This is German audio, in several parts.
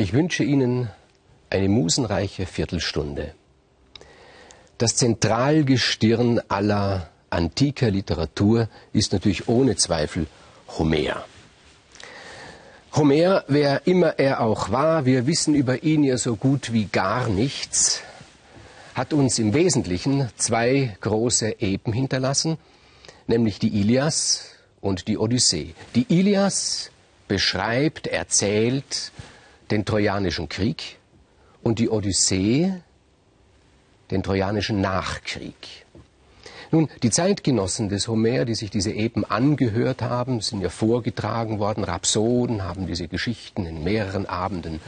Ich wünsche Ihnen eine musenreiche Viertelstunde. Das Zentralgestirn aller antiker Literatur ist natürlich ohne Zweifel Homer. Homer, wer immer er auch war, wir wissen über ihn ja so gut wie gar nichts, hat uns im Wesentlichen zwei große Epen hinterlassen, nämlich die Ilias und die Odyssee. Die Ilias beschreibt, erzählt den Trojanischen Krieg und die Odyssee den Trojanischen Nachkrieg. Nun, die Zeitgenossen des Homer, die sich diese Epen angehört haben, sind ja vorgetragen worden, Rhapsoden haben diese Geschichten in mehreren Abenden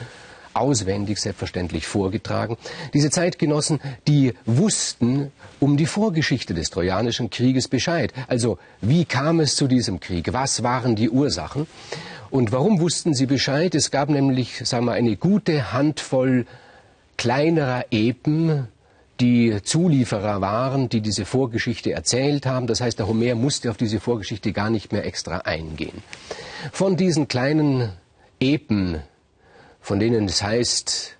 auswendig selbstverständlich vorgetragen. Diese Zeitgenossen, die wussten um die Vorgeschichte des Trojanischen Krieges Bescheid. Also, wie kam es zu diesem Krieg? Was waren die Ursachen? Und warum wussten sie Bescheid? Es gab nämlich, sagen wir, eine gute Handvoll kleinerer Epen, die Zulieferer waren, die diese Vorgeschichte erzählt haben. Das heißt, der Homer musste auf diese Vorgeschichte gar nicht mehr extra eingehen. Von diesen kleinen Epen, von denen es heißt,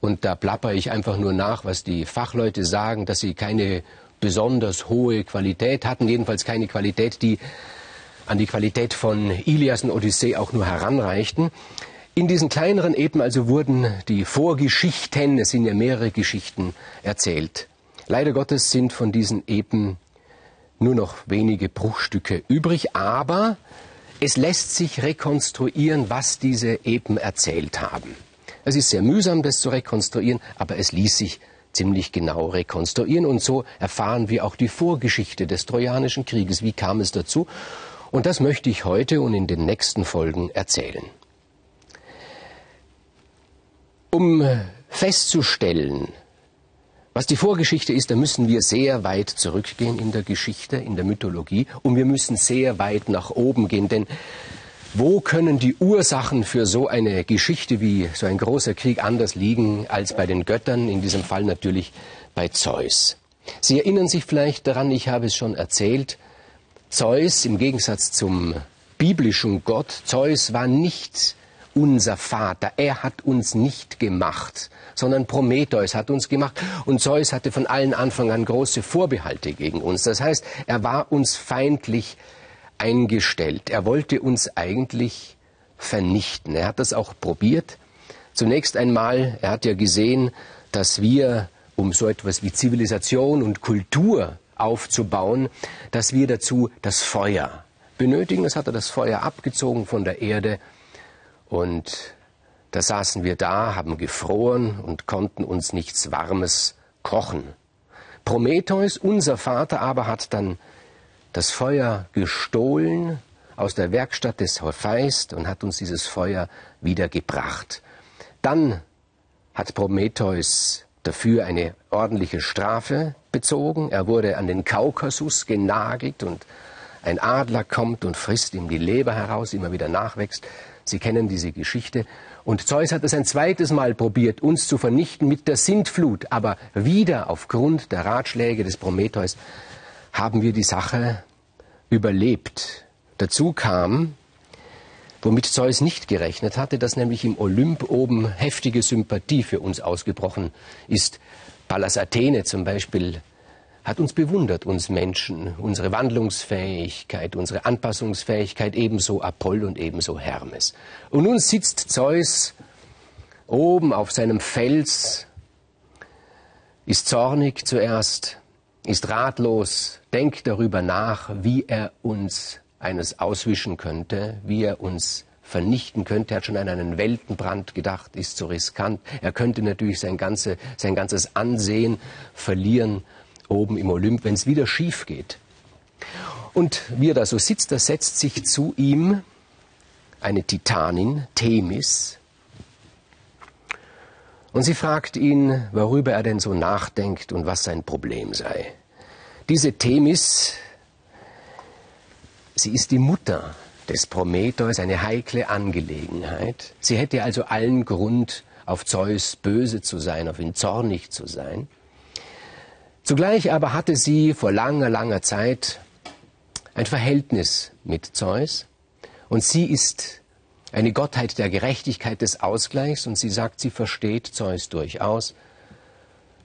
und da plapper ich einfach nur nach, was die Fachleute sagen, dass sie keine besonders hohe Qualität hatten, jedenfalls keine Qualität, die an die Qualität von Ilias und Odyssee auch nur heranreichten. In diesen kleineren Epen also wurden die Vorgeschichten, es sind ja mehrere Geschichten, erzählt. Leider Gottes sind von diesen Epen nur noch wenige Bruchstücke übrig, aber es lässt sich rekonstruieren, was diese Epen erzählt haben. Es ist sehr mühsam, das zu rekonstruieren, aber es ließ sich ziemlich genau rekonstruieren und so erfahren wir auch die Vorgeschichte des Trojanischen Krieges. Wie kam es dazu? Und das möchte ich heute und in den nächsten Folgen erzählen. Um festzustellen, was die Vorgeschichte ist, da müssen wir sehr weit zurückgehen in der Geschichte, in der Mythologie und wir müssen sehr weit nach oben gehen, denn wo können die Ursachen für so eine Geschichte wie so ein großer Krieg anders liegen als bei den Göttern, in diesem Fall natürlich bei Zeus? Sie erinnern sich vielleicht daran, ich habe es schon erzählt, Zeus im Gegensatz zum biblischen Gott, Zeus war nicht unser Vater. Er hat uns nicht gemacht, sondern Prometheus hat uns gemacht. Und Zeus hatte von allen Anfang an große Vorbehalte gegen uns. Das heißt, er war uns feindlich eingestellt. Er wollte uns eigentlich vernichten. Er hat das auch probiert. Zunächst einmal, er hat ja gesehen, dass wir, um so etwas wie Zivilisation und Kultur aufzubauen, dass wir dazu das Feuer benötigen. Das hat er das Feuer abgezogen von der Erde und da saßen wir da, haben gefroren und konnten uns nichts Warmes kochen. Prometheus, unser Vater, aber hat dann das Feuer gestohlen aus der Werkstatt des Hephaist und hat uns dieses Feuer wiedergebracht. Dann hat Prometheus dafür eine ordentliche Strafe bezogen. Er wurde an den Kaukasus genagelt und ein Adler kommt und frisst ihm die Leber heraus, immer wieder nachwächst. Sie kennen diese Geschichte. Und Zeus hat es ein zweites Mal probiert, uns zu vernichten mit der Sintflut. Aber wieder aufgrund der Ratschläge des Prometheus haben wir die Sache überlebt. Dazu kam, womit Zeus nicht gerechnet hatte, dass nämlich im Olymp oben heftige Sympathie für uns ausgebrochen ist. Pallas Athene zum Beispiel hat uns bewundert, uns Menschen, unsere Wandlungsfähigkeit, unsere Anpassungsfähigkeit, ebenso Apoll und ebenso Hermes. Und nun sitzt Zeus oben auf seinem Fels, ist zornig zuerst, ist ratlos, denkt darüber nach, wie er uns eines auswischen könnte, wie er uns vernichten könnte. Er hat schon an einen Weltenbrand gedacht, ist zu riskant. Er könnte natürlich sein, ganze, sein ganzes Ansehen verlieren oben im Olymp, wenn es wieder schief geht. Und wie er da so sitzt, da setzt sich zu ihm eine Titanin, Themis, und sie fragt ihn, worüber er denn so nachdenkt und was sein Problem sei. Diese Themis, sie ist die Mutter des Prometheus, eine heikle Angelegenheit. Sie hätte also allen Grund, auf Zeus böse zu sein, auf ihn zornig zu sein. Zugleich aber hatte sie vor langer, langer Zeit ein Verhältnis mit Zeus und sie ist eine Gottheit der Gerechtigkeit des Ausgleichs und sie sagt, sie versteht Zeus durchaus.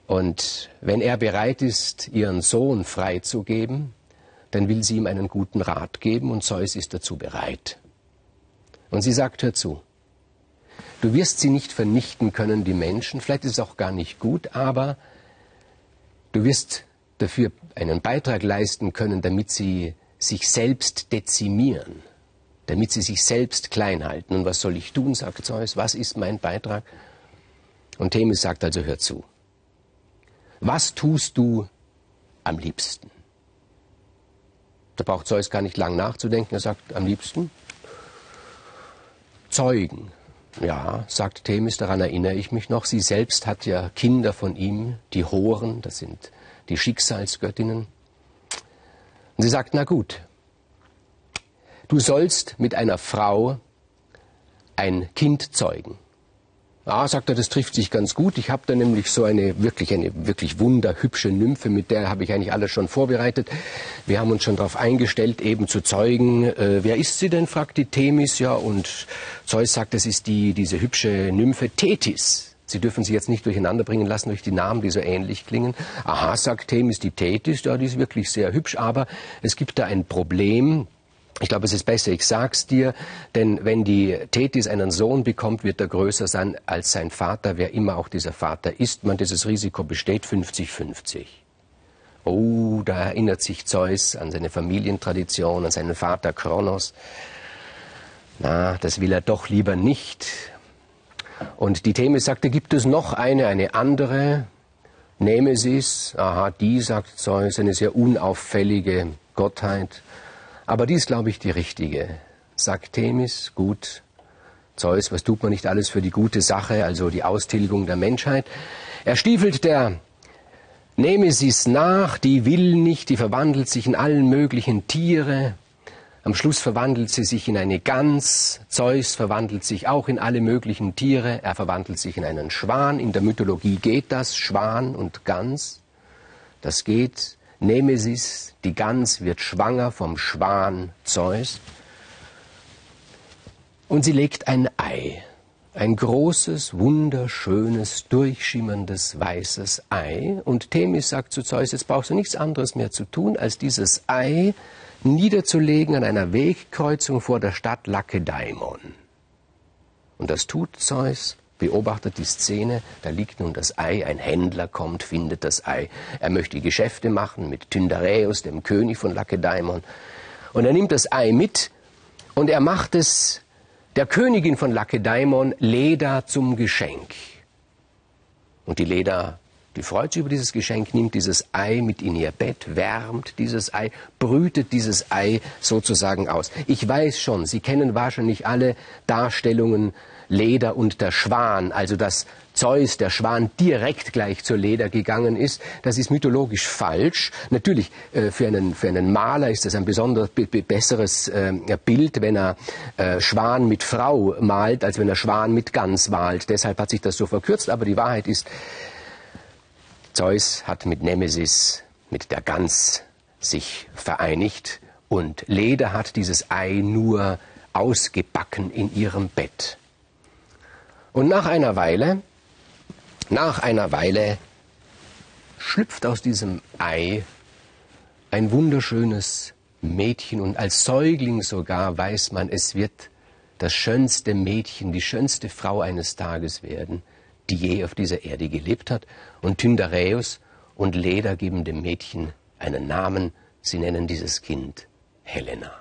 Und wenn er bereit ist, ihren Sohn freizugeben, dann will sie ihm einen guten Rat geben und Zeus ist dazu bereit. Und sie sagt, hör zu, du wirst sie nicht vernichten können, die Menschen, vielleicht ist es auch gar nicht gut, aber du wirst dafür einen Beitrag leisten können, damit sie sich selbst dezimieren, damit sie sich selbst klein halten. Und was soll ich tun, sagt Zeus, was ist mein Beitrag? Und Themis sagt also, hör zu. Was tust du am liebsten? Da braucht Zeus gar nicht lang nachzudenken. Er sagt am liebsten Zeugen. Ja, sagt Themis, daran erinnere ich mich noch. Sie selbst hat ja Kinder von ihm, die Horen, das sind die Schicksalsgöttinnen. Und sie sagt, na gut, du sollst mit einer Frau ein Kind zeugen. Ah, sagt er, das trifft sich ganz gut. Ich habe da nämlich so eine wirklich eine wirklich wunderhübsche Nymphe, mit der habe ich eigentlich alles schon vorbereitet. Wir haben uns schon darauf eingestellt, eben zu zeugen. Äh, wer ist sie denn? fragt die Themis. Ja, und Zeus sagt, das ist die diese hübsche Nymphe Tethys. Sie dürfen sie jetzt nicht durcheinander bringen lassen durch die Namen, die so ähnlich klingen. Aha, sagt Themis, die Tethys, ja, die ist wirklich sehr hübsch, aber es gibt da ein Problem. Ich glaube, es ist besser, ich sag's dir, denn wenn die Tethys einen Sohn bekommt, wird er größer sein als sein Vater, wer immer auch dieser Vater ist. Man, dieses Risiko besteht 50-50. Oh, da erinnert sich Zeus an seine Familientradition, an seinen Vater Kronos. Na, das will er doch lieber nicht. Und die Themis sagte, gibt es noch eine, eine andere? Nemesis, aha, die, sagt Zeus, eine sehr unauffällige Gottheit. Aber die ist, glaube ich, die richtige. Sagt Themis, gut, Zeus, was tut man nicht alles für die gute Sache, also die Austilgung der Menschheit? Er stiefelt der Nemesis nach, die will nicht, die verwandelt sich in allen möglichen Tiere. Am Schluss verwandelt sie sich in eine Gans. Zeus verwandelt sich auch in alle möglichen Tiere. Er verwandelt sich in einen Schwan. In der Mythologie geht das, Schwan und Gans. Das geht. Nemesis, die Gans, wird schwanger vom Schwan Zeus. Und sie legt ein Ei, ein großes, wunderschönes, durchschimmerndes, weißes Ei. Und Themis sagt zu Zeus, jetzt brauchst du nichts anderes mehr zu tun, als dieses Ei niederzulegen an einer Wegkreuzung vor der Stadt Lakedaimon. Und das tut Zeus beobachtet die Szene, da liegt nun das Ei, ein Händler kommt, findet das Ei. Er möchte Geschäfte machen mit Tyndareus, dem König von Lakedaimon. Und er nimmt das Ei mit und er macht es der Königin von Lakedaimon Leda zum Geschenk. Und die Leda, die freut sich über dieses Geschenk, nimmt dieses Ei mit in ihr Bett, wärmt dieses Ei, brütet dieses Ei sozusagen aus. Ich weiß schon, Sie kennen wahrscheinlich alle Darstellungen Leder und der Schwan, also dass Zeus, der Schwan, direkt gleich zur Leder gegangen ist, das ist mythologisch falsch. Natürlich, äh, für, einen, für einen Maler ist das ein besonders besseres äh, Bild, wenn er äh, Schwan mit Frau malt, als wenn er Schwan mit Gans malt. Deshalb hat sich das so verkürzt, aber die Wahrheit ist, Zeus hat mit Nemesis, mit der Gans sich vereinigt und Leder hat dieses Ei nur ausgebacken in ihrem Bett. Und nach einer Weile, nach einer Weile schlüpft aus diesem Ei ein wunderschönes Mädchen und als Säugling sogar weiß man, es wird das schönste Mädchen, die schönste Frau eines Tages werden, die je auf dieser Erde gelebt hat. Und Tyndareus und Leda geben dem Mädchen einen Namen. Sie nennen dieses Kind Helena.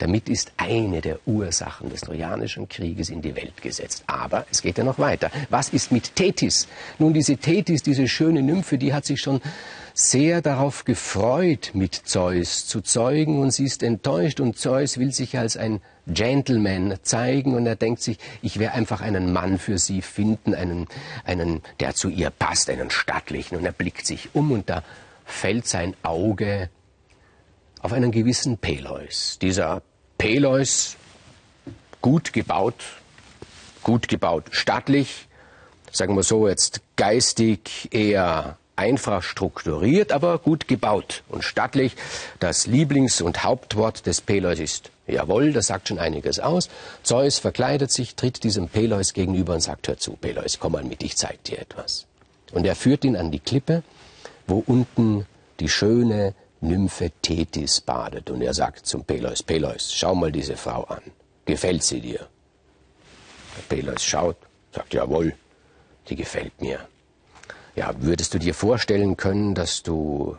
Damit ist eine der Ursachen des Trojanischen Krieges in die Welt gesetzt. Aber es geht ja noch weiter. Was ist mit Tethys? Nun, diese Tethys, diese schöne Nymphe, die hat sich schon sehr darauf gefreut, mit Zeus zu zeugen und sie ist enttäuscht und Zeus will sich als ein Gentleman zeigen und er denkt sich, ich werde einfach einen Mann für sie finden, einen, einen, der zu ihr passt, einen stattlichen und er blickt sich um und da fällt sein Auge auf einen gewissen Peleus. Dieser Peleus, gut gebaut, gut gebaut, stattlich, sagen wir so jetzt geistig eher einfach strukturiert, aber gut gebaut und stattlich. Das Lieblings- und Hauptwort des Peleus ist Jawohl, das sagt schon einiges aus. Zeus verkleidet sich, tritt diesem Peleus gegenüber und sagt, hör zu, Peleus, komm mal mit, ich zeig dir etwas. Und er führt ihn an die Klippe, wo unten die schöne Nymphe Tethys badet. Und er sagt zum Peleus, Peleus, schau mal diese Frau an. Gefällt sie dir? Der Peleus schaut, sagt, jawohl, die gefällt mir. Ja, würdest du dir vorstellen können, dass du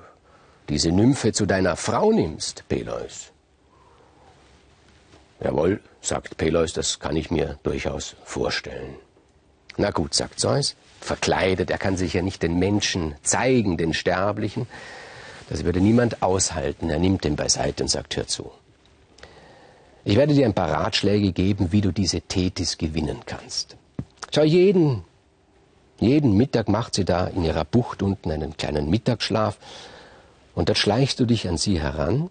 diese Nymphe zu deiner Frau nimmst, Peleus? Jawohl, sagt Peleus, das kann ich mir durchaus vorstellen. Na gut, sagt Zeus, verkleidet, er kann sich ja nicht den Menschen zeigen, den Sterblichen. Das würde niemand aushalten. Er nimmt den beiseite und sagt, hör zu. Ich werde dir ein paar Ratschläge geben, wie du diese Tethys gewinnen kannst. Schau, jeden, jeden Mittag macht sie da in ihrer Bucht unten einen kleinen Mittagsschlaf und dann schleichst du dich an sie heran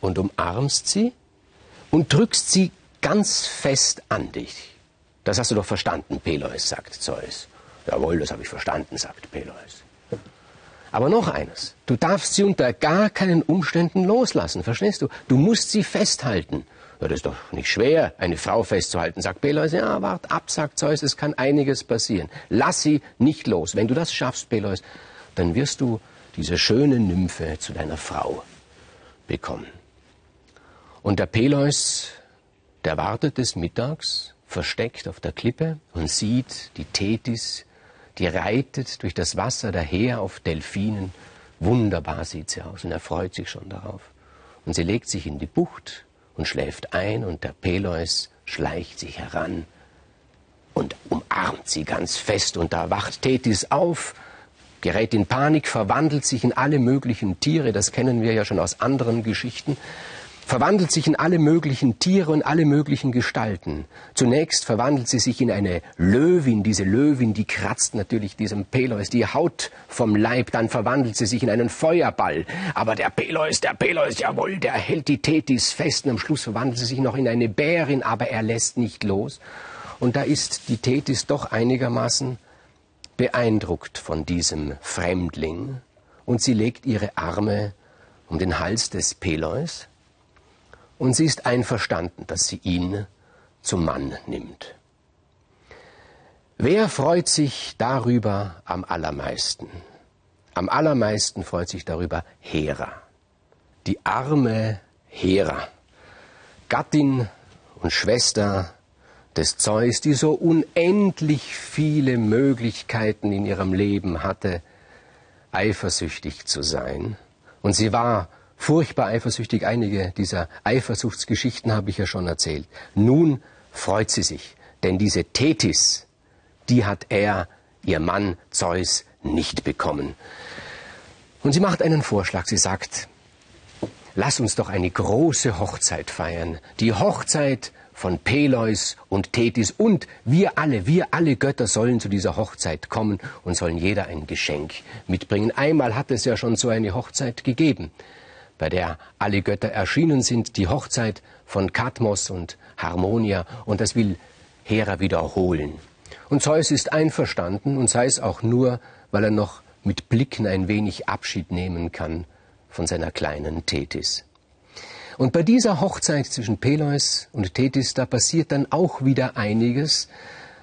und umarmst sie und drückst sie ganz fest an dich. Das hast du doch verstanden, Peleus, sagt Zeus. Jawohl, das habe ich verstanden, sagt Peleus. Aber noch eines. Du darfst sie unter gar keinen Umständen loslassen, verstehst du? Du musst sie festhalten. Ja, das ist doch nicht schwer, eine Frau festzuhalten, sagt Peleus. Ja, wart ab, sagt Zeus, es kann einiges passieren. Lass sie nicht los. Wenn du das schaffst, Peleus, dann wirst du diese schöne Nymphe zu deiner Frau bekommen. Und der Peleus, der wartet des Mittags, versteckt auf der Klippe und sieht die Tethys, die reitet durch das Wasser daher auf Delfinen. Wunderbar sieht sie aus und er freut sich schon darauf. Und sie legt sich in die Bucht und schläft ein und der Peleus schleicht sich heran und umarmt sie ganz fest und da wacht Tethys auf, gerät in Panik, verwandelt sich in alle möglichen Tiere, das kennen wir ja schon aus anderen Geschichten verwandelt sich in alle möglichen Tiere und alle möglichen Gestalten. Zunächst verwandelt sie sich in eine Löwin. Diese Löwin, die kratzt natürlich diesem Peleus die Haut vom Leib. Dann verwandelt sie sich in einen Feuerball. Aber der Peleus, der Peleus, jawohl, der hält die Tethys fest. Und am Schluss verwandelt sie sich noch in eine Bärin, aber er lässt nicht los. Und da ist die Tethys doch einigermaßen beeindruckt von diesem Fremdling. Und sie legt ihre Arme um den Hals des Peleus und sie ist einverstanden, dass sie ihn zum Mann nimmt. Wer freut sich darüber am allermeisten? Am allermeisten freut sich darüber Hera, die arme Hera, Gattin und Schwester des Zeus, die so unendlich viele Möglichkeiten in ihrem Leben hatte, eifersüchtig zu sein. Und sie war furchtbar eifersüchtig. Einige dieser Eifersuchtsgeschichten habe ich ja schon erzählt. Nun freut sie sich, denn diese Tethys, die hat er, ihr Mann Zeus, nicht bekommen. Und sie macht einen Vorschlag. Sie sagt, lass uns doch eine große Hochzeit feiern. Die Hochzeit von Peleus und Tethys und wir alle, wir alle Götter sollen zu dieser Hochzeit kommen und sollen jeder ein Geschenk mitbringen. Einmal hat es ja schon so eine Hochzeit gegeben bei der alle Götter erschienen sind, die Hochzeit von Kadmos und Harmonia, und das will Hera wiederholen. Und Zeus ist einverstanden, und sei es auch nur, weil er noch mit Blicken ein wenig Abschied nehmen kann von seiner kleinen Tethys. Und bei dieser Hochzeit zwischen Peleus und Tethys, da passiert dann auch wieder einiges,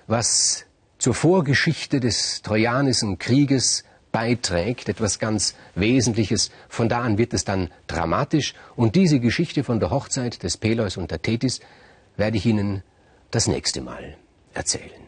was zur Vorgeschichte des Trojanischen Krieges beiträgt, etwas ganz Wesentliches. Von da an wird es dann dramatisch. Und diese Geschichte von der Hochzeit des Peleus und der Tethys werde ich Ihnen das nächste Mal erzählen.